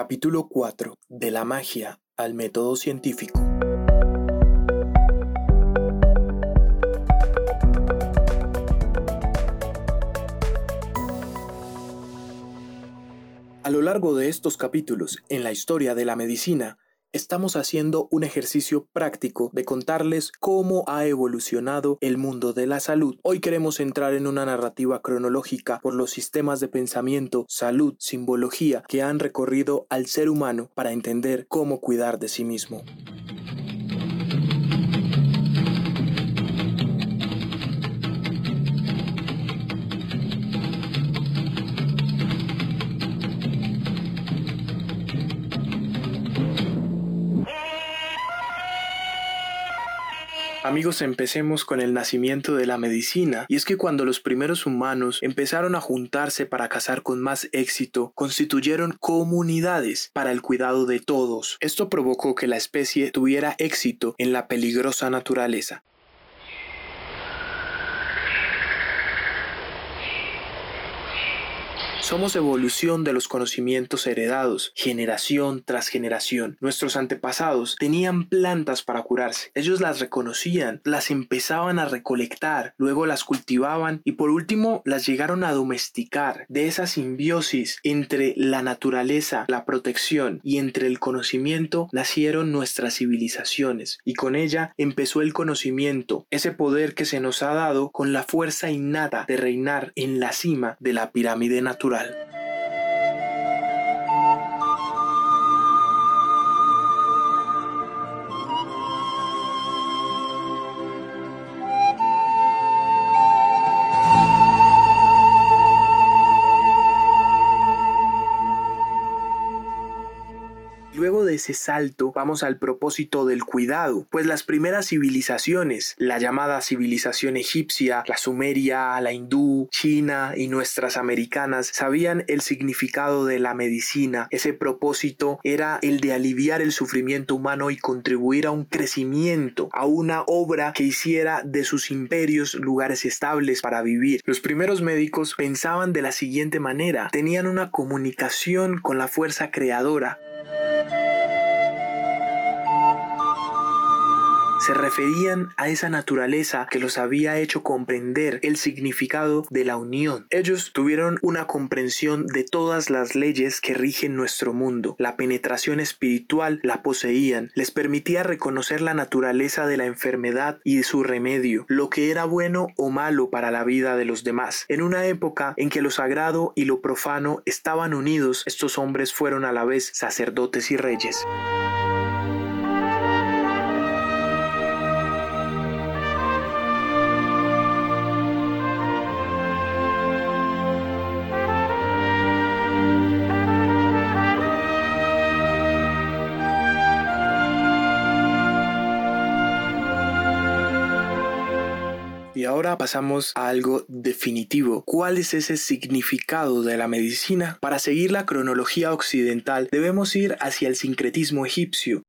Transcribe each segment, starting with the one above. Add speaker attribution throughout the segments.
Speaker 1: Capítulo 4. De la magia al método científico. A lo largo de estos capítulos en la historia de la medicina, estamos haciendo un ejercicio práctico de contarles cómo ha evolucionado el mundo de la salud. Hoy queremos entrar en una narrativa cronológica por los sistemas de pensamiento, salud, simbología que han recorrido al ser humano para entender cómo cuidar de sí mismo. Amigos, empecemos con el nacimiento de la medicina, y es que cuando los primeros humanos empezaron a juntarse para cazar con más éxito, constituyeron comunidades para el cuidado de todos. Esto provocó que la especie tuviera éxito en la peligrosa naturaleza. Somos evolución de los conocimientos heredados, generación tras generación. Nuestros antepasados tenían plantas para curarse. Ellos las reconocían, las empezaban a recolectar, luego las cultivaban y por último las llegaron a domesticar. De esa simbiosis entre la naturaleza, la protección y entre el conocimiento nacieron nuestras civilizaciones y con ella empezó el conocimiento, ese poder que se nos ha dado con la fuerza innata de reinar en la cima de la pirámide natural. Luego salto vamos al propósito del cuidado, pues las primeras civilizaciones, la llamada civilización egipcia, la sumeria, la hindú, china y nuestras americanas, sabían el significado de la medicina. Ese propósito era el de aliviar el sufrimiento humano y contribuir a un crecimiento, a una obra que hiciera de sus imperios lugares estables para vivir. Los primeros médicos pensaban de la siguiente manera, tenían una comunicación con la fuerza creadora, se referían a esa naturaleza que los había hecho comprender el significado de la unión. Ellos tuvieron una comprensión de todas las leyes que rigen nuestro mundo. La penetración espiritual la poseían, les permitía reconocer la naturaleza de la enfermedad y su remedio, lo que era bueno o malo para la vida de los demás. En una época en que lo sagrado y lo profano estaban unidos, estos hombres fueron a la vez sacerdotes y reyes. Pasamos a algo definitivo. ¿Cuál es ese significado de la medicina? Para seguir la cronología occidental debemos ir hacia el sincretismo egipcio,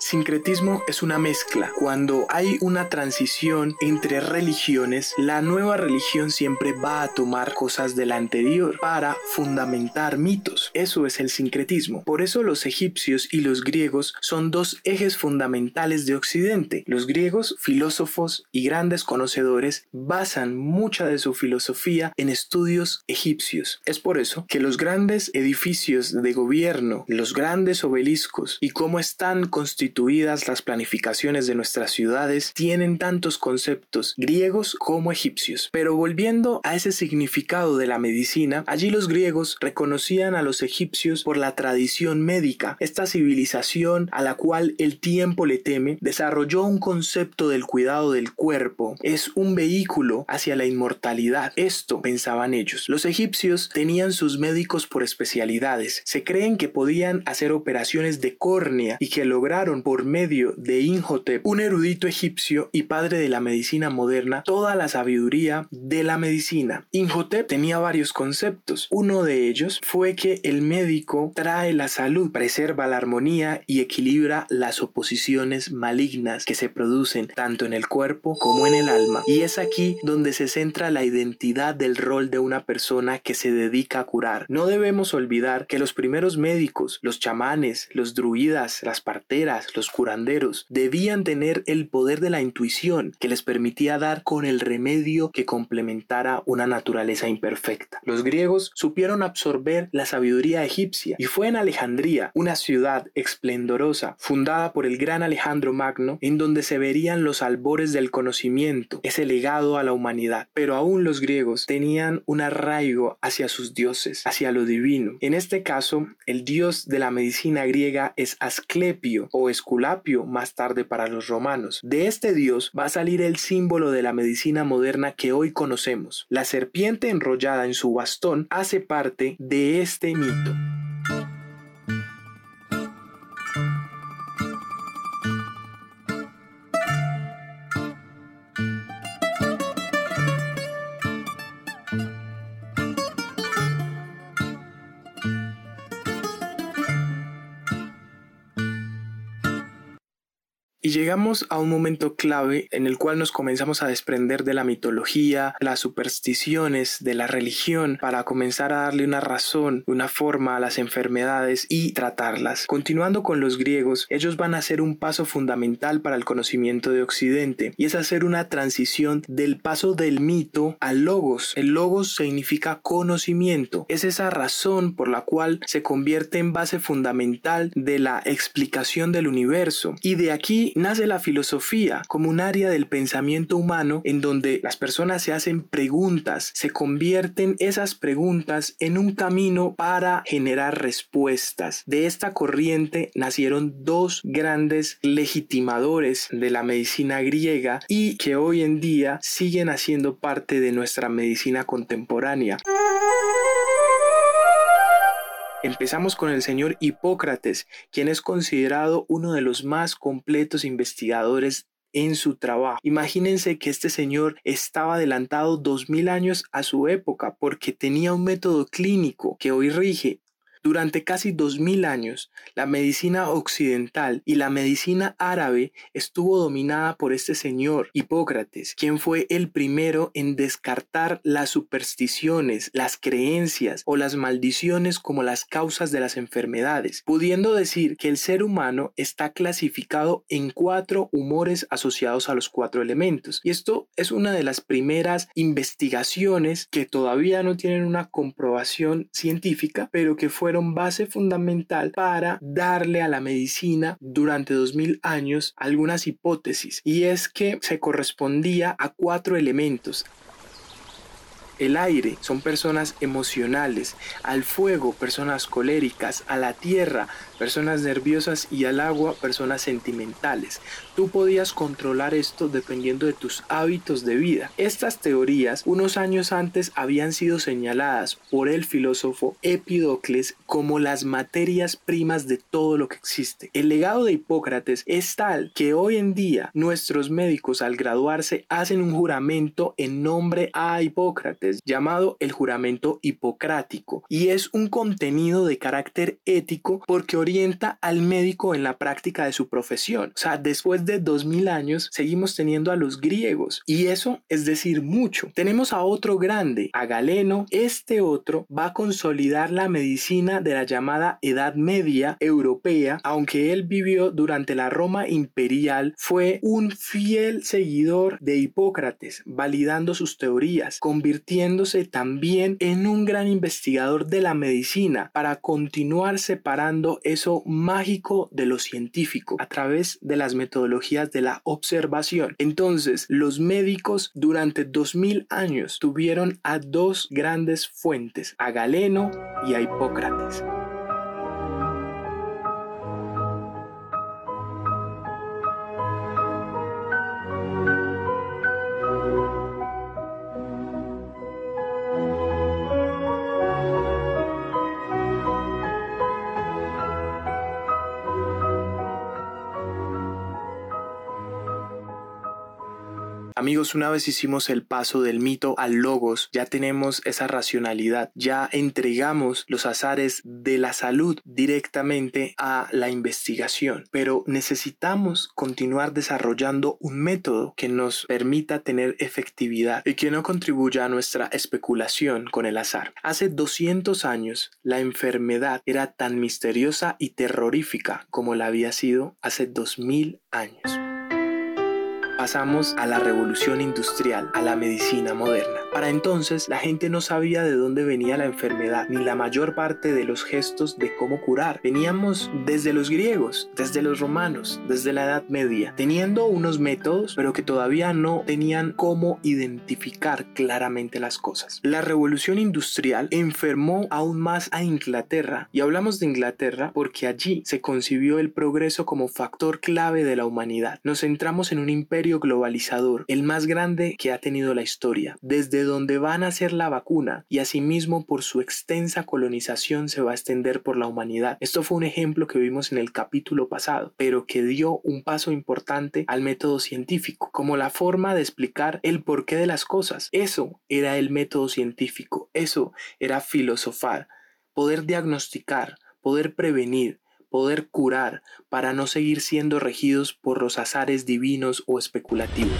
Speaker 1: Sincretismo es una mezcla. Cuando hay una transición entre religiones, la nueva religión siempre va a tomar cosas de la anterior para fundamentar mitos. Eso es el sincretismo. Por eso los egipcios y los griegos son dos ejes fundamentales de Occidente. Los griegos, filósofos y grandes conocedores, basan mucha de su filosofía en estudios egipcios. Es por eso que los grandes edificios de gobierno, los grandes obeliscos y cómo están constituidos las planificaciones de nuestras ciudades tienen tantos conceptos griegos como egipcios. Pero volviendo a ese significado de la medicina, allí los griegos reconocían a los egipcios por la tradición médica. Esta civilización a la cual el tiempo le teme desarrolló un concepto del cuidado del cuerpo. Es un vehículo hacia la inmortalidad. Esto pensaban ellos. Los egipcios tenían sus médicos por especialidades. Se creen que podían hacer operaciones de córnea y que lograron por medio de Inhotep, un erudito egipcio y padre de la medicina moderna, toda la sabiduría de la medicina. Inhotep tenía varios conceptos. Uno de ellos fue que el médico trae la salud, preserva la armonía y equilibra las oposiciones malignas que se producen tanto en el cuerpo como en el alma. Y es aquí donde se centra la identidad del rol de una persona que se dedica a curar. No debemos olvidar que los primeros médicos, los chamanes, los druidas, las parteras, los curanderos, debían tener el poder de la intuición que les permitía dar con el remedio que complementara una naturaleza imperfecta. Los griegos supieron absorber la sabiduría egipcia y fue en Alejandría, una ciudad esplendorosa fundada por el gran Alejandro Magno, en donde se verían los albores del conocimiento, ese legado a la humanidad. Pero aún los griegos tenían un arraigo hacia sus dioses, hacia lo divino. En este caso, el dios de la medicina griega es Asclepio o Esculapio más tarde para los romanos. De este dios va a salir el símbolo de la medicina moderna que hoy conocemos. La serpiente enrollada en su bastón hace parte de este mito. Llegamos a un momento clave en el cual nos comenzamos a desprender de la mitología, las supersticiones, de la religión, para comenzar a darle una razón, una forma a las enfermedades y tratarlas. Continuando con los griegos, ellos van a hacer un paso fundamental para el conocimiento de Occidente, y es hacer una transición del paso del mito al logos. El logos significa conocimiento. Es esa razón por la cual se convierte en base fundamental de la explicación del universo. Y de aquí nace la filosofía como un área del pensamiento humano en donde las personas se hacen preguntas, se convierten esas preguntas en un camino para generar respuestas. De esta corriente nacieron dos grandes legitimadores de la medicina griega y que hoy en día siguen haciendo parte de nuestra medicina contemporánea. Empezamos con el señor Hipócrates, quien es considerado uno de los más completos investigadores en su trabajo. Imagínense que este señor estaba adelantado dos mil años a su época porque tenía un método clínico que hoy rige durante casi dos mil años, la medicina occidental y la medicina árabe estuvo dominada por este señor Hipócrates, quien fue el primero en descartar las supersticiones, las creencias o las maldiciones como las causas de las enfermedades, pudiendo decir que el ser humano está clasificado en cuatro humores asociados a los cuatro elementos. Y esto es una de las primeras investigaciones que todavía no tienen una comprobación científica, pero que fue fueron base fundamental para darle a la medicina durante 2000 años algunas hipótesis. Y es que se correspondía a cuatro elementos el aire son personas emocionales, al fuego personas coléricas, a la tierra personas nerviosas y al agua personas sentimentales. Tú podías controlar esto dependiendo de tus hábitos de vida. Estas teorías unos años antes habían sido señaladas por el filósofo Epidocles como las materias primas de todo lo que existe. El legado de Hipócrates es tal que hoy en día nuestros médicos al graduarse hacen un juramento en nombre a Hipócrates llamado el juramento hipocrático y es un contenido de carácter ético porque orienta al médico en la práctica de su profesión. O sea, después de 2000 años seguimos teniendo a los griegos y eso es decir mucho. Tenemos a otro grande, a Galeno. Este otro va a consolidar la medicina de la llamada Edad Media europea, aunque él vivió durante la Roma imperial, fue un fiel seguidor de Hipócrates, validando sus teorías, también en un gran investigador de la medicina para continuar separando eso mágico de lo científico a través de las metodologías de la observación. Entonces, los médicos durante 2000 años tuvieron a dos grandes fuentes, a Galeno y a Hipócrates. Una vez hicimos el paso del mito al logos, ya tenemos esa racionalidad, ya entregamos los azares de la salud directamente a la investigación, pero necesitamos continuar desarrollando un método que nos permita tener efectividad y que no contribuya a nuestra especulación con el azar. Hace 200 años, la enfermedad era tan misteriosa y terrorífica como la había sido hace 2000 años pasamos a la revolución industrial, a la medicina moderna. Para entonces la gente no sabía de dónde venía la enfermedad ni la mayor parte de los gestos de cómo curar. Veníamos desde los griegos, desde los romanos, desde la Edad Media, teniendo unos métodos pero que todavía no tenían cómo identificar claramente las cosas. La revolución industrial enfermó aún más a Inglaterra y hablamos de Inglaterra porque allí se concibió el progreso como factor clave de la humanidad. Nos centramos en un imperio globalizador, el más grande que ha tenido la historia, desde donde van a ser la vacuna y asimismo por su extensa colonización se va a extender por la humanidad. Esto fue un ejemplo que vimos en el capítulo pasado, pero que dio un paso importante al método científico, como la forma de explicar el porqué de las cosas. Eso era el método científico, eso era filosofar, poder diagnosticar, poder prevenir, poder curar para no seguir siendo regidos por los azares divinos o especulativos.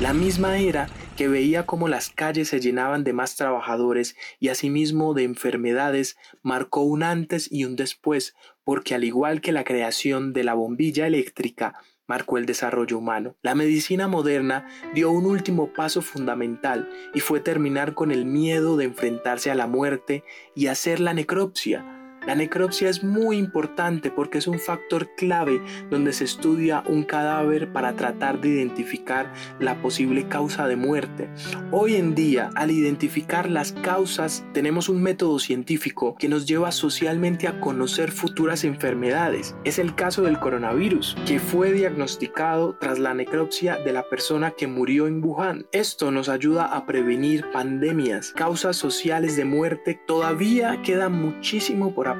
Speaker 1: La misma era que veía cómo las calles se llenaban de más trabajadores y asimismo de enfermedades marcó un antes y un después, porque al igual que la creación de la bombilla eléctrica, marcó el desarrollo humano. La medicina moderna dio un último paso fundamental y fue terminar con el miedo de enfrentarse a la muerte y hacer la necropsia, la necropsia es muy importante porque es un factor clave donde se estudia un cadáver para tratar de identificar la posible causa de muerte. Hoy en día, al identificar las causas, tenemos un método científico que nos lleva socialmente a conocer futuras enfermedades. Es el caso del coronavirus, que fue diagnosticado tras la necropsia de la persona que murió en Wuhan. Esto nos ayuda a prevenir pandemias, causas sociales de muerte. Todavía queda muchísimo por aprender,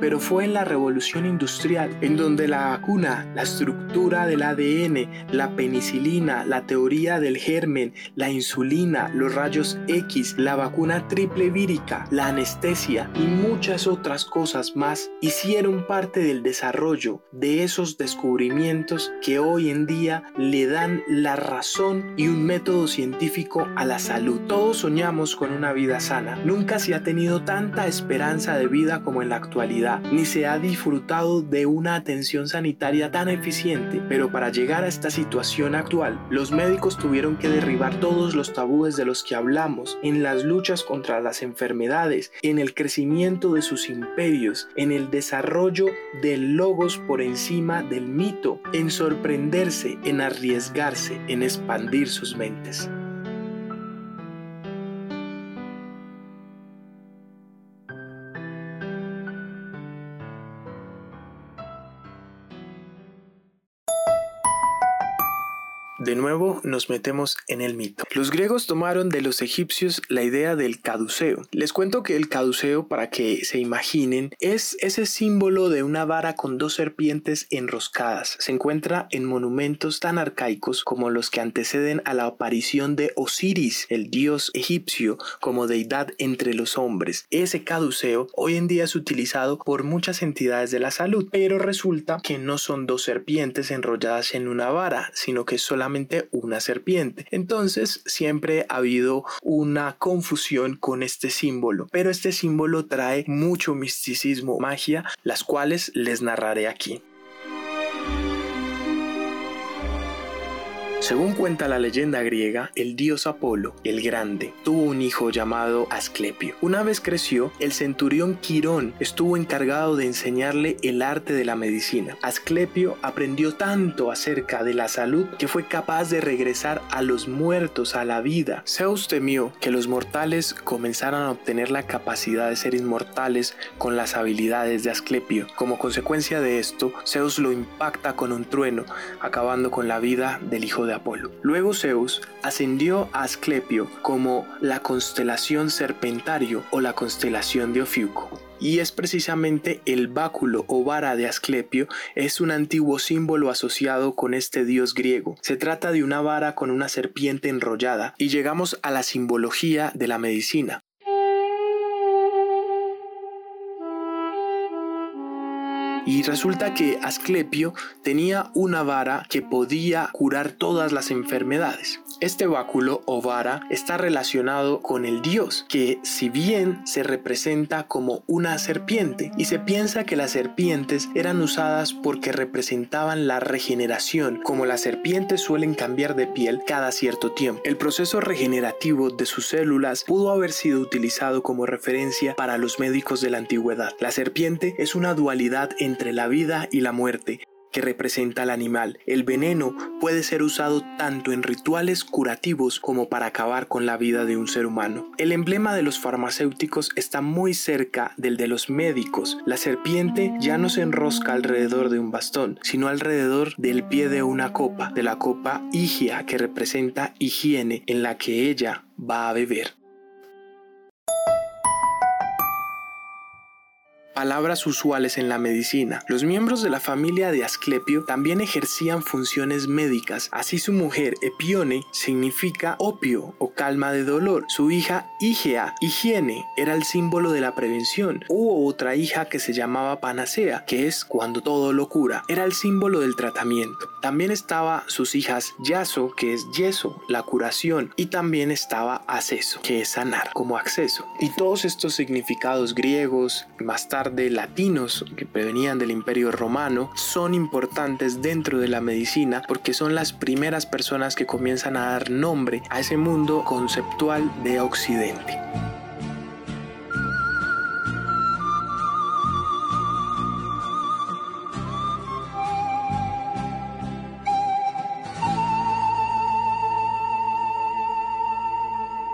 Speaker 1: pero fue en la revolución industrial, en donde la vacuna, la estructura del ADN, la penicilina, la teoría del germen, la insulina, los rayos X, la vacuna triple vírica, la anestesia y muchas otras cosas más hicieron parte del desarrollo de esos descubrimientos que hoy en día le dan la razón y un método científico a la salud. Todos soñamos con una vida sana. Nunca se ha tenido tanta esperanza de vida como en la actualidad, ni se ha disfrutado de una atención sanitaria tan eficiente, pero para llegar a esta situación actual, los médicos tuvieron que derribar todos los tabúes de los que hablamos en las luchas contra las enfermedades, en el crecimiento de sus imperios, en el desarrollo de logos por encima del mito, en sorprenderse, en arriesgarse, en expandir sus mentes. De nuevo nos metemos en el mito. Los griegos tomaron de los egipcios la idea del caduceo. Les cuento que el caduceo, para que se imaginen, es ese símbolo de una vara con dos serpientes enroscadas. Se encuentra en monumentos tan arcaicos como los que anteceden a la aparición de Osiris, el dios egipcio, como deidad entre los hombres. Ese caduceo hoy en día es utilizado por muchas entidades de la salud, pero resulta que no son dos serpientes enrolladas en una vara, sino que solamente una serpiente. Entonces siempre ha habido una confusión con este símbolo, pero este símbolo trae mucho misticismo, magia, las cuales les narraré aquí. Según cuenta la leyenda griega, el dios Apolo, el Grande, tuvo un hijo llamado Asclepio. Una vez creció, el centurión Quirón estuvo encargado de enseñarle el arte de la medicina. Asclepio aprendió tanto acerca de la salud que fue capaz de regresar a los muertos a la vida. Zeus temió que los mortales comenzaran a obtener la capacidad de ser inmortales con las habilidades de Asclepio. Como consecuencia de esto, Zeus lo impacta con un trueno, acabando con la vida del hijo de Apolo. Luego Zeus ascendió a Asclepio como la constelación Serpentario o la constelación de Ofiuco y es precisamente el báculo o vara de Asclepio, es un antiguo símbolo asociado con este dios griego. Se trata de una vara con una serpiente enrollada y llegamos a la simbología de la medicina. Y resulta que Asclepio tenía una vara que podía curar todas las enfermedades. Este báculo o vara está relacionado con el dios, que si bien se representa como una serpiente, y se piensa que las serpientes eran usadas porque representaban la regeneración, como las serpientes suelen cambiar de piel cada cierto tiempo. El proceso regenerativo de sus células pudo haber sido utilizado como referencia para los médicos de la antigüedad. La serpiente es una dualidad entre la vida y la muerte, que representa al animal. El veneno puede ser usado tanto en rituales curativos como para acabar con la vida de un ser humano. El emblema de los farmacéuticos está muy cerca del de los médicos. La serpiente ya no se enrosca alrededor de un bastón, sino alrededor del pie de una copa, de la copa Higia que representa higiene en la que ella va a beber. Palabras usuales en la medicina. Los miembros de la familia de Asclepio también ejercían funciones médicas. Así su mujer Epione significa opio o calma de dolor. Su hija Igea, higiene, era el símbolo de la prevención. Hubo otra hija que se llamaba Panacea, que es cuando todo lo cura. Era el símbolo del tratamiento. También estaba sus hijas Yaso, que es yeso, la curación, y también estaba Acceso, que es sanar, como acceso. Y todos estos significados griegos, más de latinos que provenían del imperio romano son importantes dentro de la medicina porque son las primeras personas que comienzan a dar nombre a ese mundo conceptual de Occidente.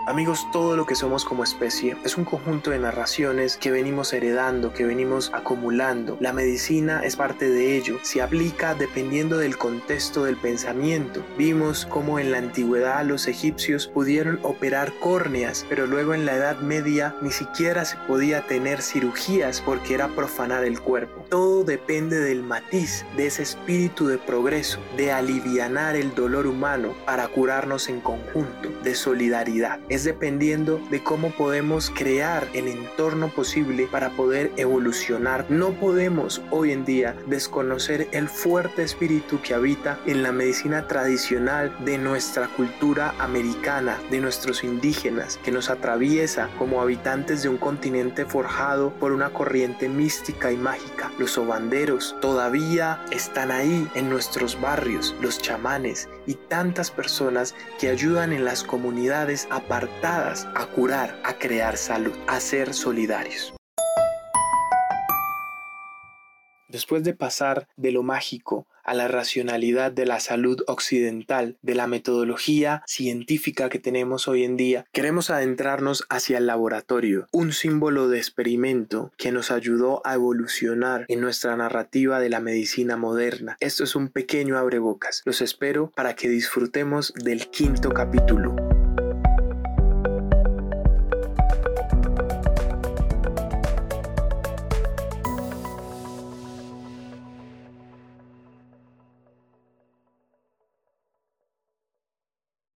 Speaker 1: Amigos, todo lo que somos como especie es un conjunto de narraciones que venimos heredando, que venimos acumulando. La medicina es parte de ello, se aplica dependiendo del contexto del pensamiento. Vimos cómo en la antigüedad los egipcios pudieron operar córneas, pero luego en la Edad Media ni siquiera se podía tener cirugías porque era profanar el cuerpo. Todo depende del matiz, de ese espíritu de progreso, de alivianar el dolor humano para curarnos en conjunto, de solidaridad dependiendo de cómo podemos crear el entorno posible para poder evolucionar. No podemos hoy en día desconocer el fuerte espíritu que habita en la medicina tradicional de nuestra cultura americana, de nuestros indígenas, que nos atraviesa como habitantes de un continente forjado por una corriente mística y mágica. Los sobanderos todavía están ahí en nuestros barrios, los chamanes y tantas personas que ayudan en las comunidades a a curar, a crear salud, a ser solidarios. Después de pasar de lo mágico a la racionalidad de la salud occidental, de la metodología científica que tenemos hoy en día, queremos adentrarnos hacia el laboratorio, un símbolo de experimento que nos ayudó a evolucionar en nuestra narrativa de la medicina moderna. Esto es un pequeño abrebocas. Los espero para que disfrutemos del quinto capítulo.